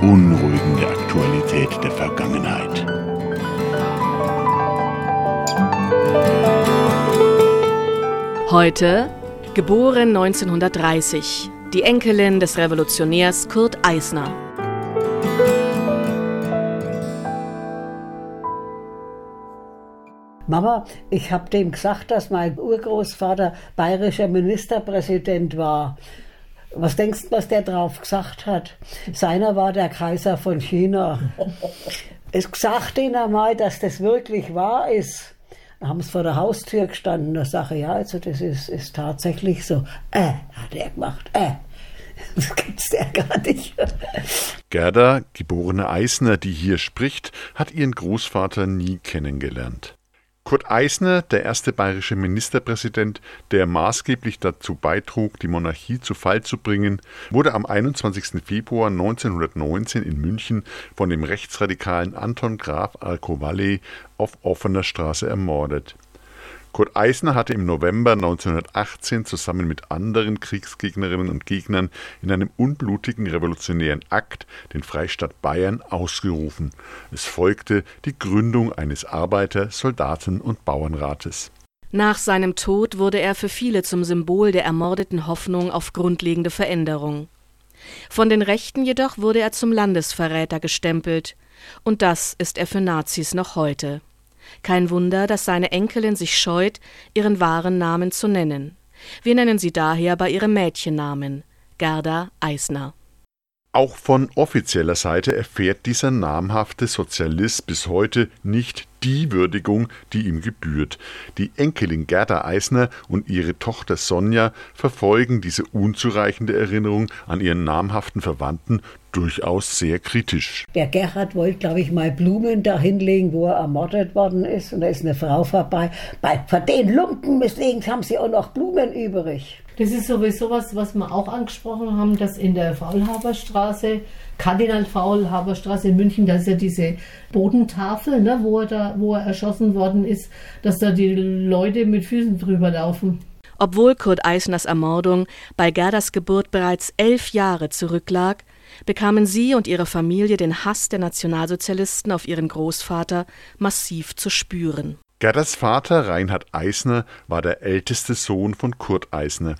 Die beunruhigende Aktualität der Vergangenheit. Heute, geboren 1930, die Enkelin des Revolutionärs Kurt Eisner. Mama, ich habe dem gesagt, dass mein Urgroßvater bayerischer Ministerpräsident war. Was denkst du, was der drauf gesagt hat? Seiner war der Kaiser von China. Es gesagt ihnen einmal, dass das wirklich wahr ist. Da haben sie vor der Haustür gestanden. Da sage ja, also das ist, ist tatsächlich so. Äh, hat er gemacht. Äh. Das gibt's ja gar nicht. Gerda, geborene Eisner, die hier spricht, hat ihren Großvater nie kennengelernt. Kurt Eisner, der erste bayerische Ministerpräsident, der maßgeblich dazu beitrug, die Monarchie zu Fall zu bringen, wurde am 21. Februar 1919 in München von dem rechtsradikalen Anton Graf Alcovalle auf offener Straße ermordet. Kurt Eisner hatte im November 1918 zusammen mit anderen Kriegsgegnerinnen und Gegnern in einem unblutigen revolutionären Akt den Freistaat Bayern ausgerufen. Es folgte die Gründung eines Arbeiter-, Soldaten- und Bauernrates. Nach seinem Tod wurde er für viele zum Symbol der ermordeten Hoffnung auf grundlegende Veränderung. Von den Rechten jedoch wurde er zum Landesverräter gestempelt, und das ist er für Nazis noch heute. Kein Wunder, dass seine Enkelin sich scheut, ihren wahren Namen zu nennen. Wir nennen sie daher bei ihrem Mädchennamen Gerda Eisner. Auch von offizieller Seite erfährt dieser namhafte Sozialist bis heute nicht die Würdigung, die ihm gebührt. Die Enkelin Gerda Eisner und ihre Tochter Sonja verfolgen diese unzureichende Erinnerung an ihren namhaften Verwandten durchaus sehr kritisch. Der Gerhard wollte, glaube ich, mal Blumen dahinlegen, wo er ermordet worden ist. Und da ist eine Frau vorbei. Bei, von den Lumpen deswegen haben sie auch noch Blumen übrig. Das ist sowieso was, was wir auch angesprochen haben, dass in der Faulhaberstraße, Kardinal Faulhaberstraße in München, da ist ja diese Bodentafel, ne, wo, er da, wo er erschossen worden ist, dass da die Leute mit Füßen drüber laufen. Obwohl Kurt Eisners Ermordung bei Gerdas Geburt bereits elf Jahre zurücklag, bekamen sie und ihre Familie den Hass der Nationalsozialisten auf ihren Großvater massiv zu spüren. Gerdas Vater Reinhard Eisner war der älteste Sohn von Kurt Eisner.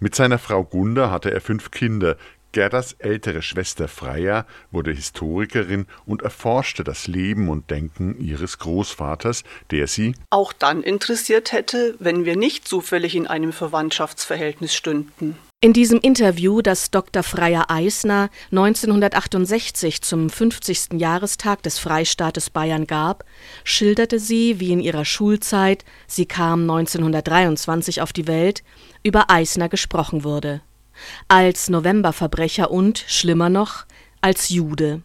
Mit seiner Frau Gunda hatte er fünf Kinder. Gerdas ältere Schwester Freya wurde Historikerin und erforschte das Leben und Denken ihres Großvaters, der sie auch dann interessiert hätte, wenn wir nicht zufällig in einem Verwandtschaftsverhältnis stünden. In diesem Interview, das Dr. Freya Eisner 1968 zum 50. Jahrestag des Freistaates Bayern gab, schilderte sie, wie in ihrer Schulzeit, sie kam 1923 auf die Welt, über Eisner gesprochen wurde. Als Novemberverbrecher und, schlimmer noch, als Jude.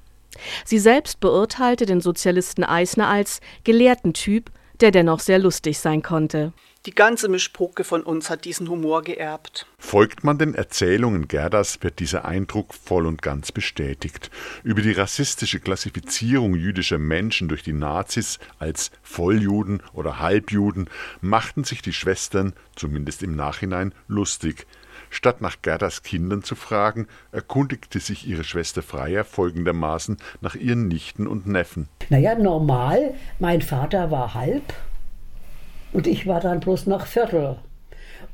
Sie selbst beurteilte den Sozialisten Eisner als gelehrten Typ, der dennoch sehr lustig sein konnte. Die ganze Mischpoke von uns hat diesen Humor geerbt. Folgt man den Erzählungen Gerdas, wird dieser Eindruck voll und ganz bestätigt. Über die rassistische Klassifizierung jüdischer Menschen durch die Nazis als Volljuden oder Halbjuden machten sich die Schwestern, zumindest im Nachhinein, lustig. Statt nach Gerdas Kindern zu fragen, erkundigte sich ihre Schwester Freier folgendermaßen nach ihren Nichten und Neffen. Naja, normal, mein Vater war halb und ich war dann bloß noch Viertel.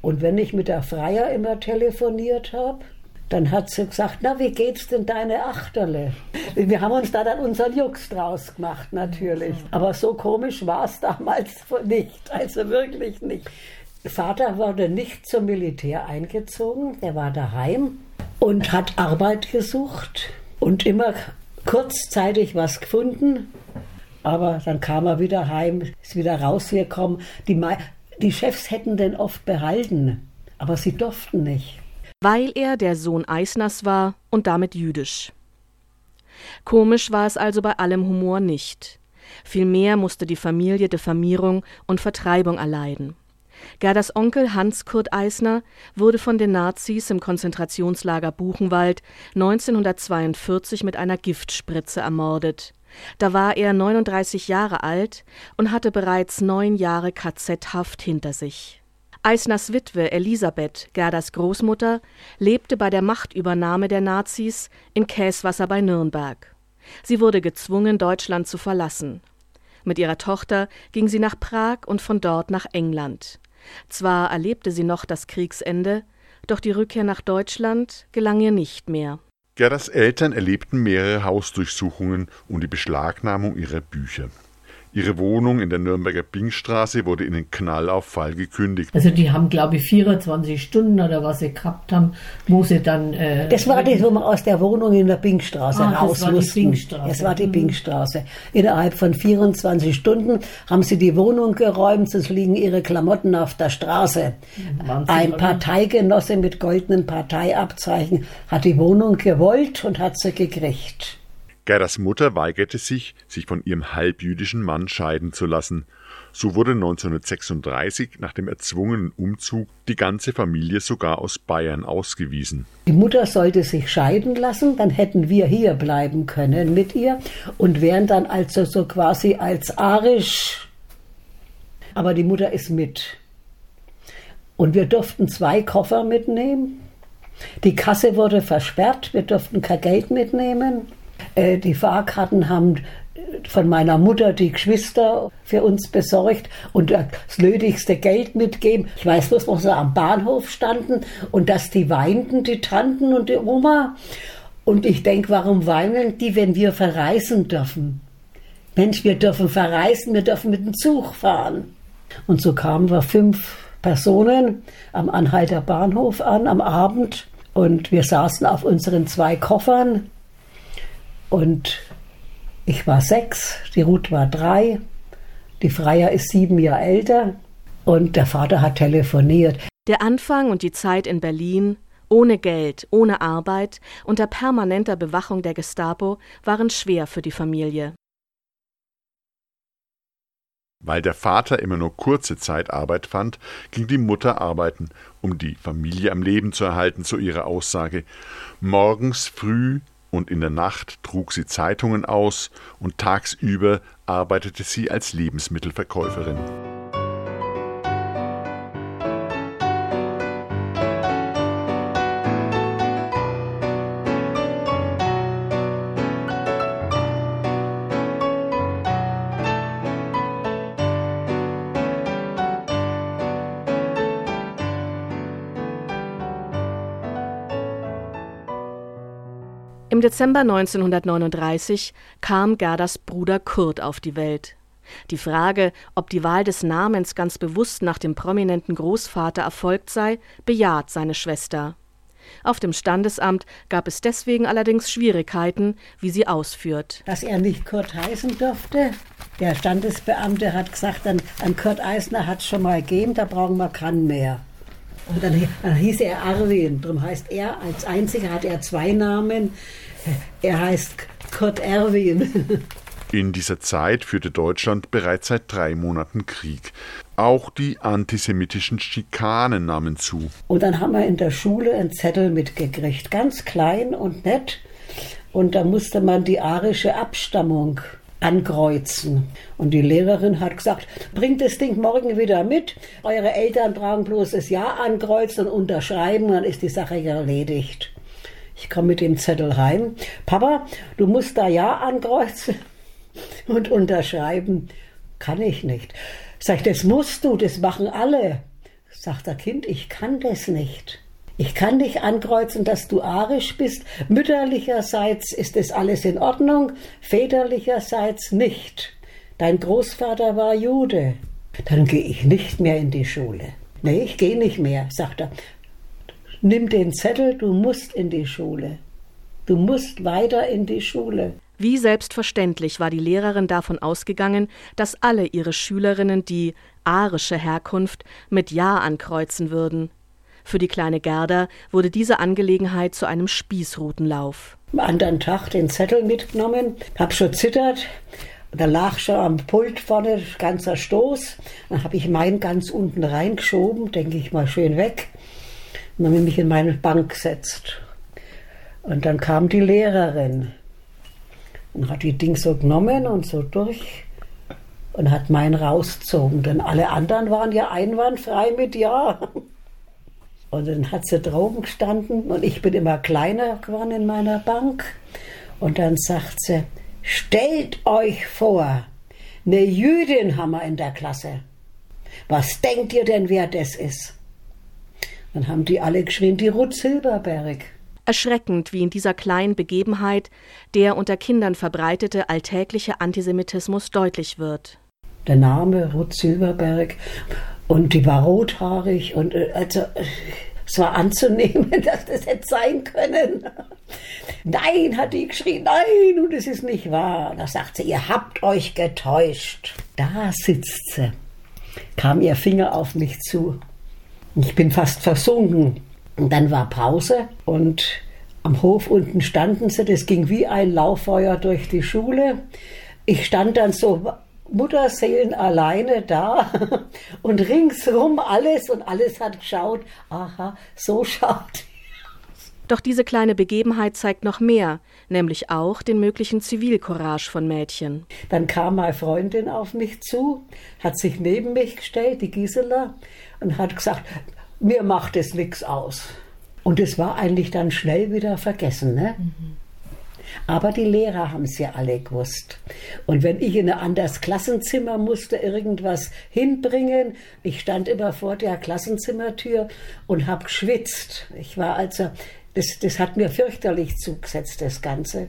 Und wenn ich mit der Freier immer telefoniert habe, dann hat sie gesagt, na, wie geht's denn deine Achterle? Wir haben uns da dann unseren Jux draus gemacht, natürlich. Aber so komisch war es damals nicht, also wirklich nicht. Vater wurde nicht zum Militär eingezogen, er war daheim und hat Arbeit gesucht und immer kurzzeitig was gefunden aber dann kam er wieder heim, ist wieder rausgekommen. Die, die Chefs hätten den oft behalten, aber sie durften nicht. Weil er der Sohn Eisners war und damit jüdisch. Komisch war es also bei allem Humor nicht. Vielmehr musste die Familie Diffamierung und Vertreibung erleiden. Gerdas Onkel Hans Kurt Eisner wurde von den Nazis im Konzentrationslager Buchenwald 1942 mit einer Giftspritze ermordet. Da war er 39 Jahre alt und hatte bereits neun Jahre KZ-Haft hinter sich. Eisners Witwe Elisabeth, Gerdas Großmutter, lebte bei der Machtübernahme der Nazis in Käswasser bei Nürnberg. Sie wurde gezwungen, Deutschland zu verlassen. Mit ihrer Tochter ging sie nach Prag und von dort nach England. Zwar erlebte sie noch das Kriegsende, doch die Rückkehr nach Deutschland gelang ihr nicht mehr. Gerdas Eltern erlebten mehrere Hausdurchsuchungen und die Beschlagnahmung ihrer Bücher. Ihre Wohnung in der Nürnberger Bingstraße wurde in den Knallauffall gekündigt. Also die haben, glaube ich, 24 Stunden oder was sie gehabt haben, wo sie dann... Äh, das war das, wo wir aus der Wohnung in der Bingstraße ah, raus das mussten. Die Bingstraße. Das war die mhm. Bingstraße. Innerhalb von 24 Stunden haben sie die Wohnung geräumt, es liegen ihre Klamotten auf der Straße. Wahnsinn, Ein Parteigenosse mit goldenen Parteiabzeichen hat die Wohnung gewollt und hat sie gekriegt. Gerdas Mutter weigerte sich, sich von ihrem halbjüdischen Mann scheiden zu lassen. So wurde 1936 nach dem erzwungenen Umzug die ganze Familie sogar aus Bayern ausgewiesen. Die Mutter sollte sich scheiden lassen, dann hätten wir hier bleiben können mit ihr und wären dann also so quasi als arisch. Aber die Mutter ist mit. Und wir durften zwei Koffer mitnehmen. Die Kasse wurde versperrt, wir durften kein Geld mitnehmen. Äh, die Fahrkarten haben von meiner Mutter die Geschwister für uns besorgt und das nötigste Geld mitgeben. Ich weiß bloß, wo sie am Bahnhof standen und dass die weinten, die Tanten und die Oma. Und ich denke, warum weinen die, wenn wir verreisen dürfen? Mensch, wir dürfen verreisen, wir dürfen mit dem Zug fahren. Und so kamen wir fünf Personen am Anhalter Bahnhof an am Abend und wir saßen auf unseren zwei Koffern und ich war sechs, die Ruth war drei, die Freier ist sieben Jahre älter und der Vater hat telefoniert. Der Anfang und die Zeit in Berlin, ohne Geld, ohne Arbeit, unter permanenter Bewachung der Gestapo, waren schwer für die Familie. Weil der Vater immer nur kurze Zeit Arbeit fand, ging die Mutter arbeiten, um die Familie am Leben zu erhalten, so ihre Aussage. Morgens früh und in der Nacht trug sie Zeitungen aus und tagsüber arbeitete sie als Lebensmittelverkäuferin. Dezember 1939 kam Gerdas Bruder Kurt auf die Welt. Die Frage, ob die Wahl des Namens ganz bewusst nach dem prominenten Großvater erfolgt sei, bejaht seine Schwester. Auf dem Standesamt gab es deswegen allerdings Schwierigkeiten, wie sie ausführt. Dass er nicht Kurt heißen durfte. Der Standesbeamte hat gesagt, an, an Kurt Eisner hat es schon mal gegeben, da brauchen wir keinen mehr. Und dann, dann hieß er Arwin. Darum heißt er, als einziger hat er zwei Namen. Er heißt Kurt Erwin. In dieser Zeit führte Deutschland bereits seit drei Monaten Krieg. Auch die antisemitischen Schikanen nahmen zu. Und dann haben wir in der Schule einen Zettel mitgekriegt, ganz klein und nett. Und da musste man die arische Abstammung ankreuzen. Und die Lehrerin hat gesagt, bringt das Ding morgen wieder mit. Eure Eltern brauchen bloß das Ja ankreuzen und unterschreiben, dann ist die Sache erledigt. Ich komme mit dem Zettel heim. Papa, du musst da Ja ankreuzen und unterschreiben. Kann ich nicht. Sag ich, das musst du, das machen alle. Sagt der Kind, ich kann das nicht. Ich kann dich ankreuzen, dass du arisch bist. Mütterlicherseits ist es alles in Ordnung, väterlicherseits nicht. Dein Großvater war Jude. Dann gehe ich nicht mehr in die Schule. Nee, ich gehe nicht mehr, sagt er nimm den Zettel, du musst in die Schule. Du musst weiter in die Schule. Wie selbstverständlich war die Lehrerin davon ausgegangen, dass alle ihre Schülerinnen die arische Herkunft mit Ja ankreuzen würden. Für die kleine Gerda wurde diese Angelegenheit zu einem Spießrutenlauf. Am anderen Tag den Zettel mitgenommen, hab schon zittert. Da lag schon am Pult vorne ganzer Stoß. Dann habe ich meinen ganz unten reingeschoben, denke ich mal schön weg. Und dann habe ich mich in meine Bank gesetzt. Und dann kam die Lehrerin und hat die Ding so genommen und so durch und hat meinen rausgezogen. Denn alle anderen waren ja einwandfrei mit Ja. Und dann hat sie droben gestanden und ich bin immer kleiner geworden in meiner Bank. Und dann sagt sie, stellt euch vor, eine Jüdin haben wir in der Klasse. Was denkt ihr denn, wer das ist? Dann haben die alle geschrien, die Ruth Silberberg. Erschreckend, wie in dieser kleinen Begebenheit der unter Kindern verbreitete alltägliche Antisemitismus deutlich wird. Der Name Ruth Silberberg und die war rothaarig und äh, also es war anzunehmen, dass das hätte sein können. Nein, hat die geschrien, nein, und es ist nicht wahr. Da sagt sie, ihr habt euch getäuscht. Da sitzt sie, kam ihr Finger auf mich zu. Ich bin fast versunken. Und dann war Pause und am Hof unten standen sie, das ging wie ein Lauffeuer durch die Schule. Ich stand dann so Mutterseelen alleine da und ringsrum alles und alles hat geschaut, aha, so schaut. Doch diese kleine Begebenheit zeigt noch mehr, nämlich auch den möglichen Zivilcourage von Mädchen. Dann kam meine Freundin auf mich zu, hat sich neben mich gestellt, die Gisela, und hat gesagt, mir macht es nichts aus. Und es war eigentlich dann schnell wieder vergessen. Ne? Mhm. Aber die Lehrer haben es ja alle gewusst. Und wenn ich in ein anderes Klassenzimmer musste, irgendwas hinbringen, ich stand immer vor der Klassenzimmertür und habe geschwitzt. Ich war also, das, das hat mir fürchterlich zugesetzt, das Ganze.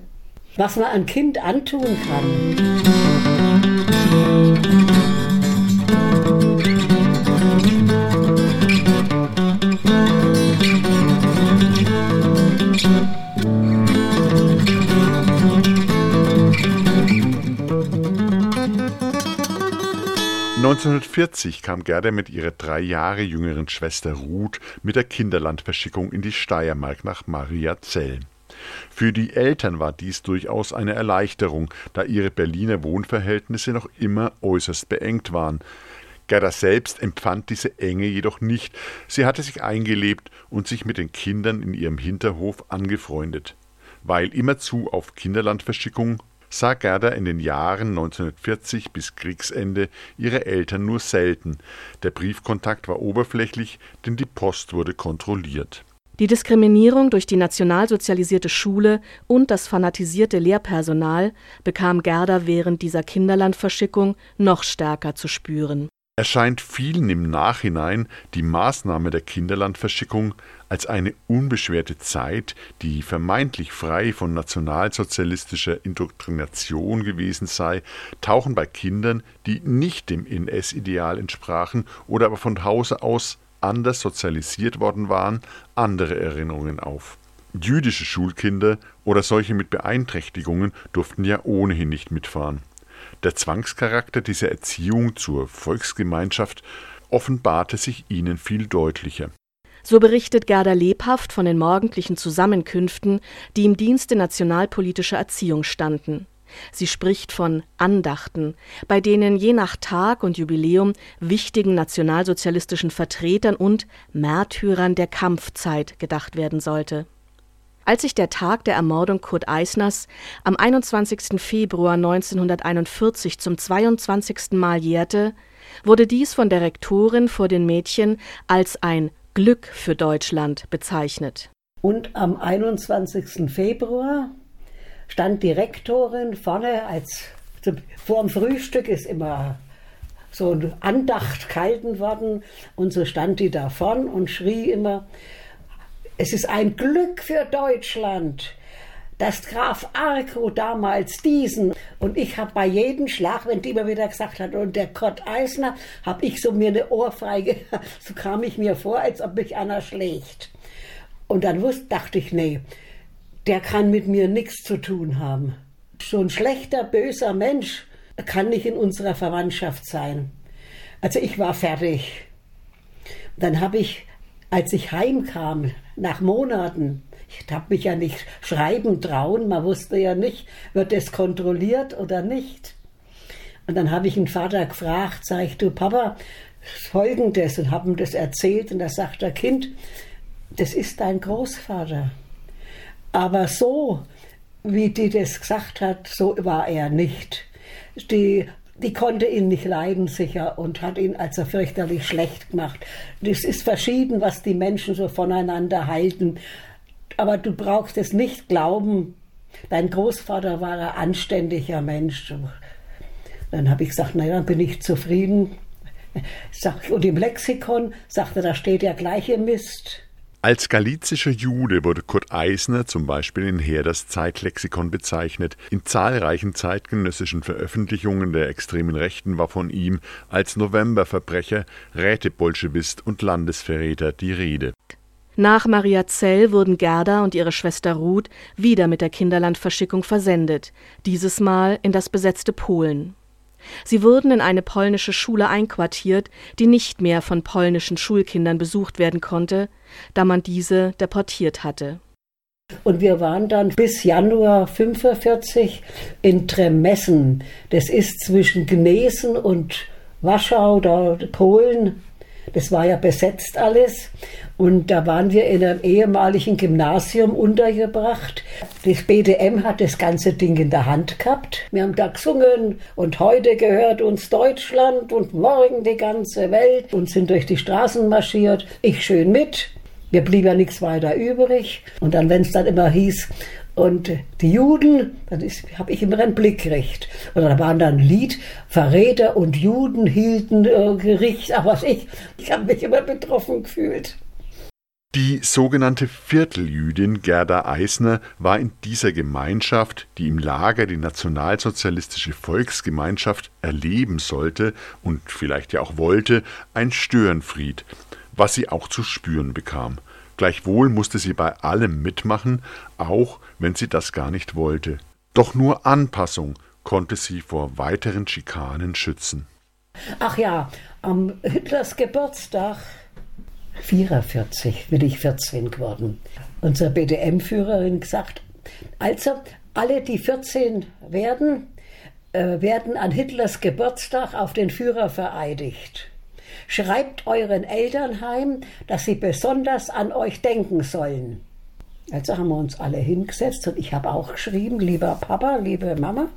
Was man ein Kind antun kann. 1940 kam Gerda mit ihrer drei Jahre jüngeren Schwester Ruth mit der Kinderlandverschickung in die Steiermark nach Mariazell. Für die Eltern war dies durchaus eine Erleichterung, da ihre Berliner Wohnverhältnisse noch immer äußerst beengt waren. Gerda selbst empfand diese Enge jedoch nicht, sie hatte sich eingelebt und sich mit den Kindern in ihrem Hinterhof angefreundet. Weil immerzu auf Kinderlandverschickung sah Gerda in den Jahren 1940 bis Kriegsende ihre Eltern nur selten. Der Briefkontakt war oberflächlich, denn die Post wurde kontrolliert. Die Diskriminierung durch die nationalsozialisierte Schule und das fanatisierte Lehrpersonal bekam Gerda während dieser Kinderlandverschickung noch stärker zu spüren erscheint vielen im Nachhinein die Maßnahme der Kinderlandverschickung als eine unbeschwerte Zeit, die vermeintlich frei von nationalsozialistischer Indoktrination gewesen sei, tauchen bei Kindern, die nicht dem NS-Ideal entsprachen oder aber von Hause aus anders sozialisiert worden waren, andere Erinnerungen auf. Jüdische Schulkinder oder solche mit Beeinträchtigungen durften ja ohnehin nicht mitfahren. Der Zwangscharakter dieser Erziehung zur Volksgemeinschaft offenbarte sich ihnen viel deutlicher. So berichtet Gerda lebhaft von den morgendlichen Zusammenkünften, die im Dienste nationalpolitischer Erziehung standen. Sie spricht von Andachten, bei denen je nach Tag und Jubiläum wichtigen nationalsozialistischen Vertretern und Märtyrern der Kampfzeit gedacht werden sollte. Als sich der Tag der Ermordung Kurt Eisners am 21. Februar 1941 zum 22. Mal jährte, wurde dies von der Rektorin vor den Mädchen als ein Glück für Deutschland bezeichnet. Und am 21. Februar stand die Rektorin vorne als vor dem Frühstück ist immer so eine Andacht gehalten worden und so stand die da vorn und schrie immer es ist ein Glück für Deutschland, dass Graf Arco damals diesen und ich habe bei jedem Schlag, wenn die immer wieder gesagt hat und der Kurt Eisner, habe ich so mir eine Ohrfeige, so kam ich mir vor, als ob mich einer schlägt. Und dann wusste, dachte ich, nee, der kann mit mir nichts zu tun haben. So ein schlechter, böser Mensch kann nicht in unserer Verwandtschaft sein. Also ich war fertig. Dann habe ich Als ich heimkam, nach Monaten, ich habe mich ja nicht schreiben trauen, man wusste ja nicht, wird es kontrolliert oder nicht. Und dann habe ich den Vater gefragt, sag ich, du Papa, folgendes und habe ihm das erzählt und da sagt der Kind, das ist dein Großvater. Aber so, wie die das gesagt hat, so war er nicht. Die, die konnte ihn nicht leiden, sicher, und hat ihn also fürchterlich schlecht gemacht. Das ist verschieden, was die Menschen so voneinander halten. Aber du brauchst es nicht glauben. Dein Großvater war ein anständiger Mensch. Dann habe ich gesagt, naja, dann bin ich zufrieden. Und im Lexikon sagte, da steht der gleiche Mist. Als galizischer Jude wurde Kurt Eisner zum Beispiel in Herders Zeitlexikon bezeichnet. In zahlreichen zeitgenössischen Veröffentlichungen der extremen Rechten war von ihm als Novemberverbrecher, Rätebolschewist und Landesverräter die Rede. Nach Maria Zell wurden Gerda und ihre Schwester Ruth wieder mit der Kinderlandverschickung versendet, dieses Mal in das besetzte Polen. Sie wurden in eine polnische Schule einquartiert, die nicht mehr von polnischen Schulkindern besucht werden konnte, da man diese deportiert hatte. Und wir waren dann bis Januar 45 in Tremessen. Das ist zwischen Gnesen und Warschau, da Polen. Das war ja besetzt alles. Und da waren wir in einem ehemaligen Gymnasium untergebracht. Das BDM hat das ganze Ding in der Hand gehabt. Wir haben da gesungen und heute gehört uns Deutschland und morgen die ganze Welt und sind durch die Straßen marschiert. Ich schön mit. Mir blieb ja nichts weiter übrig. Und dann, wenn es dann immer hieß, und die Juden, dann habe ich immer einen Blick gekriegt. Und da waren dann Lied, Verräter und Juden hielten äh, Gericht. Aber ich, ich habe mich immer betroffen gefühlt. Die sogenannte Vierteljüdin Gerda Eisner war in dieser Gemeinschaft, die im Lager die nationalsozialistische Volksgemeinschaft erleben sollte und vielleicht ja auch wollte, ein Störenfried, was sie auch zu spüren bekam. Gleichwohl musste sie bei allem mitmachen, auch wenn sie das gar nicht wollte. Doch nur Anpassung konnte sie vor weiteren Schikanen schützen. Ach ja, am Hitlers Geburtstag 44 bin ich 14 geworden. Unsere BDM-Führerin gesagt, also alle, die 14 werden, äh, werden an Hitlers Geburtstag auf den Führer vereidigt. Schreibt euren Eltern heim, dass sie besonders an euch denken sollen. Also haben wir uns alle hingesetzt und ich habe auch geschrieben, lieber Papa, liebe Mama,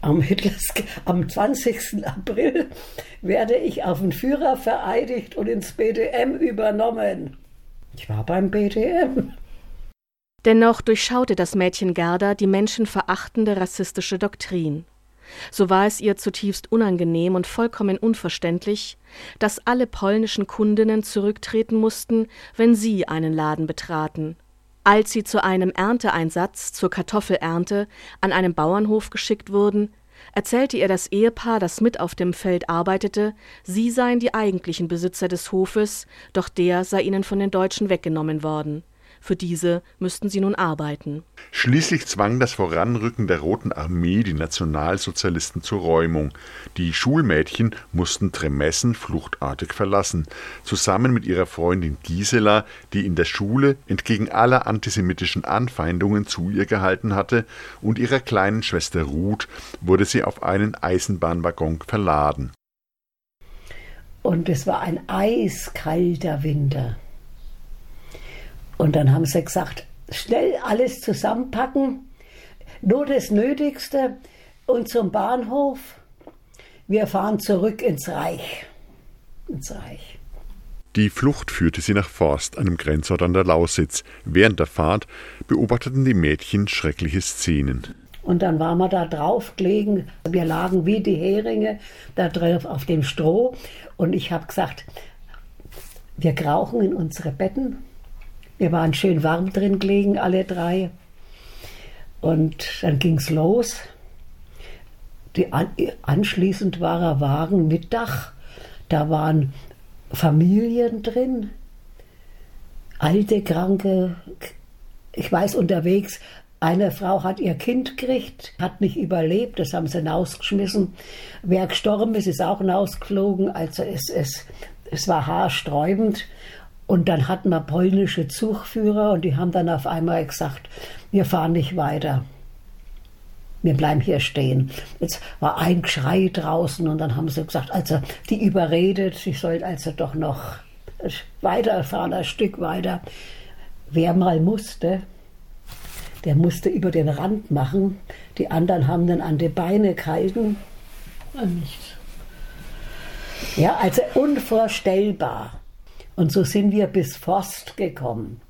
am, Hitlers, am 20. April werde ich auf den Führer vereidigt und ins BDM übernommen. Ich war beim BDM. Dennoch durchschaute das Mädchen Gerda die menschenverachtende rassistische Doktrin. So war es ihr zutiefst unangenehm und vollkommen unverständlich, dass alle polnischen Kundinnen zurücktreten mussten, wenn sie einen Laden betraten, als sie zu einem Ernteeinsatz zur Kartoffelernte an einem Bauernhof geschickt wurden, erzählte ihr das Ehepaar, das mit auf dem Feld arbeitete, sie seien die eigentlichen Besitzer des Hofes, doch der sei ihnen von den Deutschen weggenommen worden. Für diese müssten sie nun arbeiten. Schließlich zwang das Voranrücken der Roten Armee die Nationalsozialisten zur Räumung. Die Schulmädchen mussten Tremessen fluchtartig verlassen, zusammen mit ihrer Freundin Gisela, die in der Schule entgegen aller antisemitischen Anfeindungen zu ihr gehalten hatte, und ihrer kleinen Schwester Ruth wurde sie auf einen Eisenbahnwaggon verladen. Und es war ein eiskalter Winter. Und dann haben sie gesagt, schnell alles zusammenpacken, nur das Nötigste und zum Bahnhof. Wir fahren zurück ins Reich. Ins Reich. Die Flucht führte sie nach Forst, einem Grenzort an der Lausitz. Während der Fahrt beobachteten die Mädchen schreckliche Szenen. Und dann waren wir da drauf gelegen. Wir lagen wie die Heringe da drauf auf dem Stroh. Und ich habe gesagt, wir krauchen in unsere Betten wir waren schön warm drin gelegen, alle drei. Und dann ging es los. Die, anschließend war ein Wagen mit Dach. Da waren Familien drin, alte, kranke. Ich weiß unterwegs, eine Frau hat ihr Kind gekriegt, hat nicht überlebt, das haben sie hinausgeschmissen. Wer gestorben ist, ist auch hinausgeflogen. Also es, es, es war haarsträubend. Und dann hatten wir polnische Zugführer und die haben dann auf einmal gesagt, wir fahren nicht weiter. Wir bleiben hier stehen. Jetzt war ein Geschrei draußen und dann haben sie gesagt, also die überredet, ich soll also doch noch weiterfahren, ein Stück weiter. Wer mal musste, der musste über den Rand machen. Die anderen haben dann an die Beine gehalten. Nicht. Ja, also unvorstellbar. Und so sind wir bis Forst gekommen.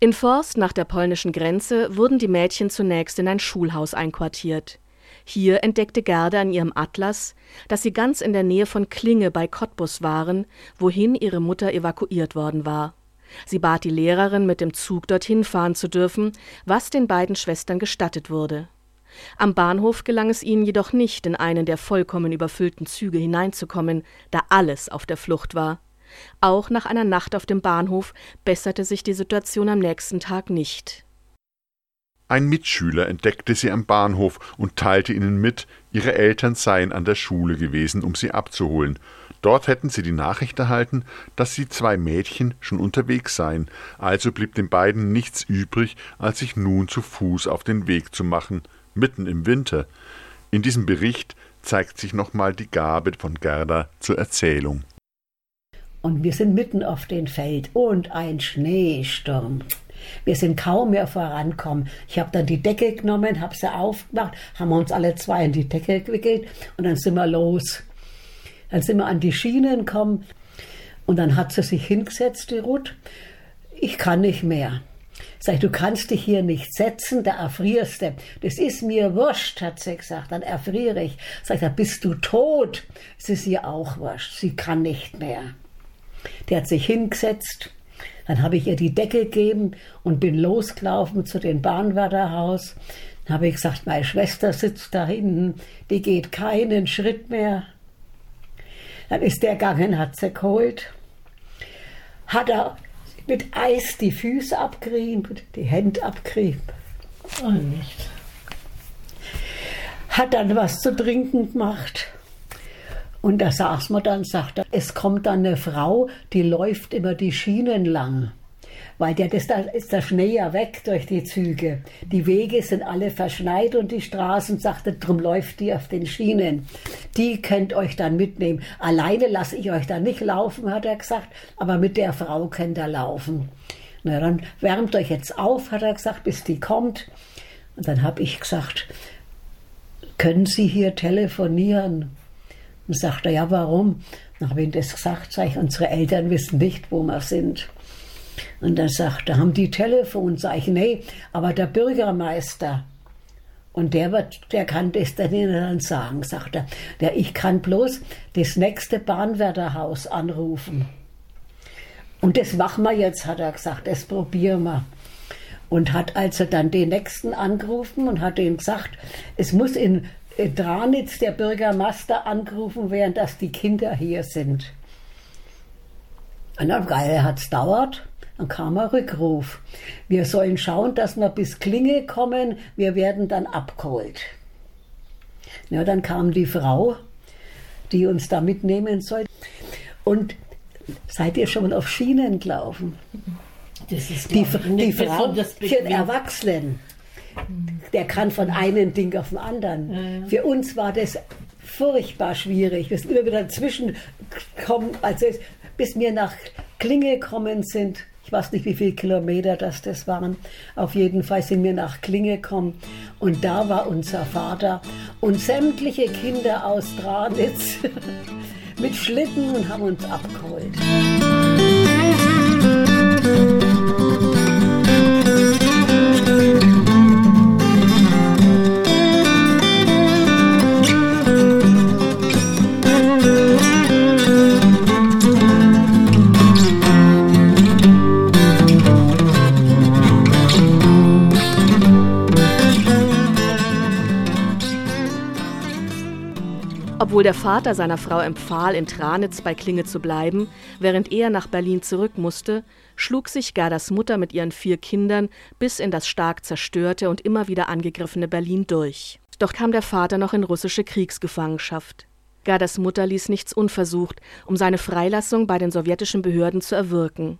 In Forst nach der polnischen Grenze wurden die Mädchen zunächst in ein Schulhaus einquartiert. Hier entdeckte Gerda in ihrem Atlas, dass sie ganz in der Nähe von Klinge bei Cottbus waren, wohin ihre Mutter evakuiert worden war. Sie bat die Lehrerin, mit dem Zug dorthin fahren zu dürfen, was den beiden Schwestern gestattet wurde. Am Bahnhof gelang es ihnen jedoch nicht, in einen der vollkommen überfüllten Züge hineinzukommen, da alles auf der Flucht war. Auch nach einer Nacht auf dem Bahnhof besserte sich die Situation am nächsten Tag nicht. Ein Mitschüler entdeckte sie am Bahnhof und teilte ihnen mit, ihre Eltern seien an der Schule gewesen, um sie abzuholen. Dort hätten sie die Nachricht erhalten, dass die zwei Mädchen schon unterwegs seien, also blieb den beiden nichts übrig, als sich nun zu Fuß auf den Weg zu machen, mitten im Winter. In diesem Bericht zeigt sich nochmal die Gabe von Gerda zur Erzählung. Und wir sind mitten auf dem Feld und ein Schneesturm. Wir sind kaum mehr vorankommen. Ich habe dann die Decke genommen, habe sie aufgemacht, haben uns alle zwei in die Decke gewickelt und dann sind wir los. Dann sind wir an die Schienen gekommen und dann hat sie sich hingesetzt, die Ruth. Ich kann nicht mehr. Sag ich, du kannst dich hier nicht setzen, da erfrierst du. Das ist mir wurscht, hat sie gesagt, dann erfriere ich. Sag ich, da bist du tot. Es ist ihr auch wurscht, sie kann nicht mehr. Der hat sich hingesetzt, dann habe ich ihr die Decke gegeben und bin losgelaufen zu dem Bahnwärterhaus. Dann habe ich gesagt, meine Schwester sitzt da hinten, die geht keinen Schritt mehr. Dann ist der gegangen, hat sie geholt, hat er mit Eis die Füße abgerieben, die Hände abgerieben. Oh, nicht. Hat dann was zu trinken gemacht. Und da saß man dann, sagte, es kommt dann eine Frau, die läuft immer die Schienen lang. Weil der, das, da ist der Schnee ja weg durch die Züge. Die Wege sind alle verschneit und die Straßen, sagte, drum läuft die auf den Schienen. Die könnt euch dann mitnehmen. Alleine lasse ich euch da nicht laufen, hat er gesagt, aber mit der Frau könnt ihr laufen. Na, dann wärmt euch jetzt auf, hat er gesagt, bis die kommt. Und dann habe ich gesagt, können Sie hier telefonieren? Und sagte, ja, warum? Dann habe ich das gesagt, sag ich, unsere Eltern wissen nicht, wo wir sind. Und dann sagte, haben die Telefon? Sag ich, nee, aber der Bürgermeister. Und der, wird, der kann das dann Ihnen sagen, sagt er. Der, ich kann bloß das nächste Bahnwärterhaus anrufen. Und das machen wir jetzt, hat er gesagt, das probieren wir. Und hat also dann den nächsten angerufen und hat ihm gesagt, es muss in Dranitz der Bürgermeister angerufen werden, dass die Kinder hier sind. Und dann hat es dauert. Dann kam ein Rückruf. Wir sollen schauen, dass wir bis Klinge kommen. Wir werden dann abgeholt. Ja, dann kam die Frau, die uns da mitnehmen soll. Und seid ihr schon mal auf Schienen gelaufen? Das ist Die, die nicht Frau für Erwachsenen, der kann von einem Ding auf den anderen. Für uns war das furchtbar schwierig. Wir sind immer wieder dazwischen gekommen, also bis wir nach Klinge gekommen sind. Ich weiß nicht, wie viele Kilometer das, das waren. Auf jeden Fall sind wir nach Klinge gekommen. Und da war unser Vater und sämtliche Kinder aus Dranitz mit Schlitten und haben uns abgeholt. Obwohl der Vater seiner Frau empfahl, in Tranitz bei Klinge zu bleiben, während er nach Berlin zurück musste, schlug sich Gerdas Mutter mit ihren vier Kindern bis in das stark zerstörte und immer wieder angegriffene Berlin durch. Doch kam der Vater noch in russische Kriegsgefangenschaft. Gerdas Mutter ließ nichts unversucht, um seine Freilassung bei den sowjetischen Behörden zu erwirken.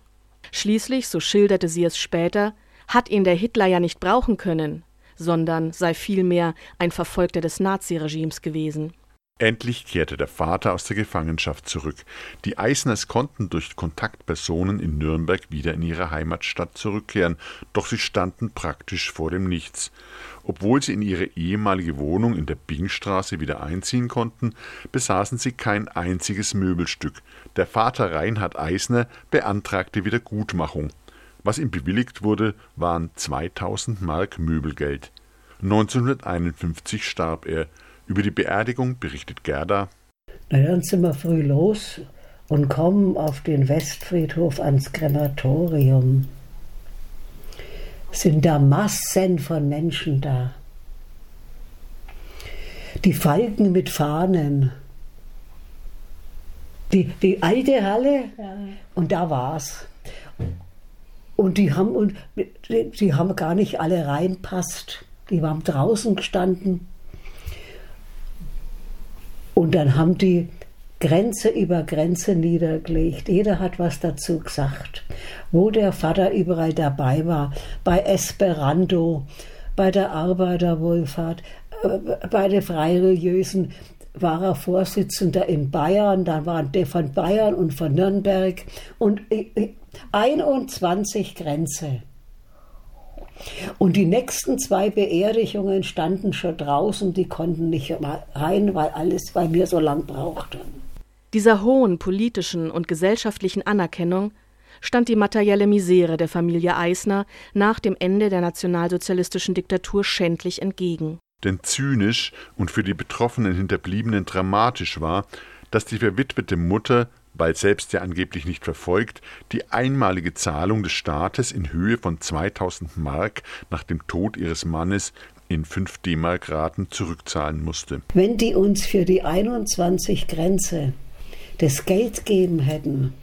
Schließlich, so schilderte sie es später, hat ihn der Hitler ja nicht brauchen können, sondern sei vielmehr ein Verfolgter des Naziregimes gewesen. Endlich kehrte der Vater aus der Gefangenschaft zurück. Die Eisners konnten durch Kontaktpersonen in Nürnberg wieder in ihre Heimatstadt zurückkehren, doch sie standen praktisch vor dem Nichts. Obwohl sie in ihre ehemalige Wohnung in der Bingstraße wieder einziehen konnten, besaßen sie kein einziges Möbelstück. Der Vater Reinhard Eisner beantragte Wiedergutmachung. Was ihm bewilligt wurde, waren 2000 Mark Möbelgeld. 1951 starb er. Über die Beerdigung berichtet Gerda. Na, dann sind wir früh los und kommen auf den Westfriedhof ans Krematorium. Sind da Massen von Menschen da. Die Falken mit Fahnen. Die, die alte Halle ja. und da war's. Und die haben, und die, die haben gar nicht alle reinpasst. Die waren draußen gestanden und dann haben die Grenze über Grenze niedergelegt. Jeder hat was dazu gesagt. Wo der Vater überall dabei war, bei Esperanto, bei der Arbeiterwohlfahrt, äh, bei den Freireligiösen war er Vorsitzender in Bayern, dann waren der von Bayern und von Nürnberg und 21 Grenze. Und die nächsten zwei Beerdigungen standen schon draußen, die konnten nicht rein, weil alles bei mir so lang brauchte. Dieser hohen politischen und gesellschaftlichen Anerkennung stand die materielle Misere der Familie Eisner nach dem Ende der nationalsozialistischen Diktatur schändlich entgegen. Denn zynisch und für die betroffenen Hinterbliebenen dramatisch war, dass die verwitwete Mutter bald selbst ja angeblich nicht verfolgt, die einmalige Zahlung des Staates in Höhe von 2000 Mark nach dem Tod ihres Mannes in 5 D-Mark-Raten zurückzahlen musste. Wenn die uns für die 21 Grenze das Geld geben hätten,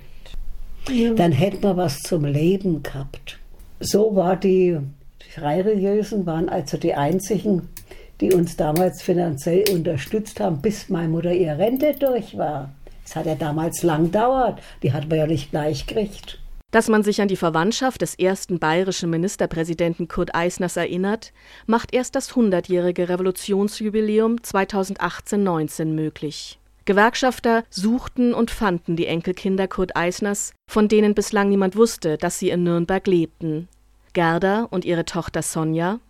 ja. dann hätten wir was zum Leben gehabt. So war die, die Freireligiösen waren also die einzigen, die uns damals finanziell unterstützt haben, bis meine Mutter ihre Rente durch war. Das hat ja damals lang gedauert. Die hat man ja nicht gleich gekriegt. Dass man sich an die Verwandtschaft des ersten bayerischen Ministerpräsidenten Kurt Eisners erinnert, macht erst das 100-jährige Revolutionsjubiläum 2018-19 möglich. Gewerkschafter suchten und fanden die Enkelkinder Kurt Eisners, von denen bislang niemand wusste, dass sie in Nürnberg lebten. Gerda und ihre Tochter Sonja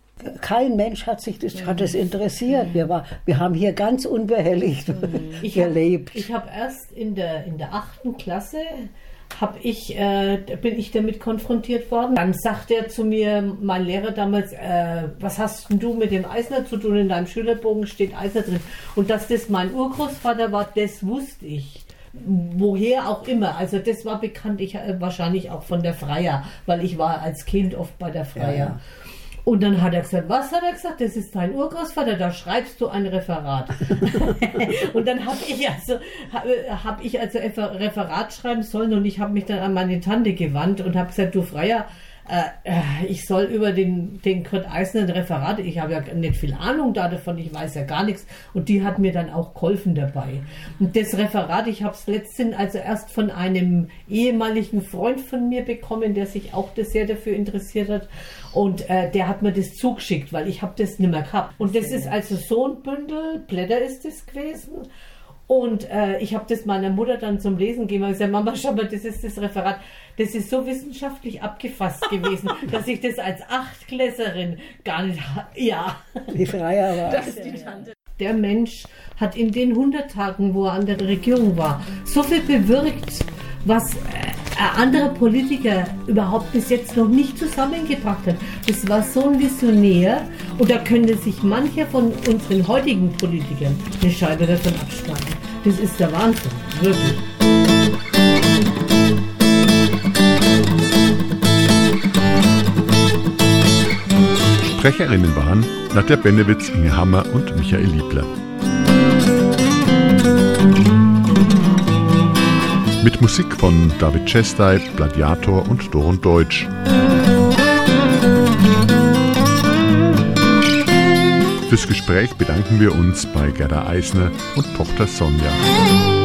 kein Mensch hat sich das, hat das interessiert. Wir, war, wir haben hier ganz unbehelligt ich gelebt. Hab, ich habe erst in der, in der achten Klasse hab ich, äh, bin ich damit konfrontiert worden. Dann sagt er zu mir, mein Lehrer damals, äh, was hast du mit dem Eisner zu tun? In deinem Schülerbogen steht Eisner drin. Und dass das mein Urgroßvater war, das wusste ich woher auch immer. Also das war bekannt, ich äh, wahrscheinlich auch von der Freier, weil ich war als Kind oft bei der Freier. Ja, ja. Und dann hat er gesagt, was hat er gesagt? Das ist dein Urgroßvater, da schreibst du ein Referat. und dann habe ich also habe ich also Referat schreiben sollen und ich habe mich dann an meine Tante gewandt und habe gesagt, du Freier, äh, äh, ich soll über den, den Kurt Eisner ein Referat, ich habe ja nicht viel Ahnung davon, ich weiß ja gar nichts und die hat mir dann auch geholfen dabei. Und das Referat, ich habe es letztens also erst von einem ehemaligen Freund von mir bekommen, der sich auch sehr dafür interessiert hat und äh, der hat mir das zugeschickt, weil ich habe das nicht mehr gehabt. Und das ist also so ein Bündel, Blätter ist das gewesen und äh, ich habe das meiner Mutter dann zum Lesen gegeben und gesagt, Mama, schau mal, das ist das Referat. Das ist so wissenschaftlich abgefasst gewesen, dass ich das als Achtklässerin gar nicht, ja. Die Freier war. Das ist die Tante. Der Mensch hat in den 100 Tagen, wo er an der Regierung war, so viel bewirkt, was äh, andere Politiker überhaupt bis jetzt noch nicht zusammengebracht hat. Das war so ein Visionär und da könnte sich mancher von unseren heutigen Politikern eine Scheibe davon abschneiden. Das ist der Wahnsinn, wirklich. Sprecherinnen waren Nadja Benewitz, Inge Hammer und Michael Liebler. Mit Musik von David Chesteit, Gladiator und Doron Deutsch. Fürs Gespräch bedanken wir uns bei Gerda Eisner und Tochter Sonja.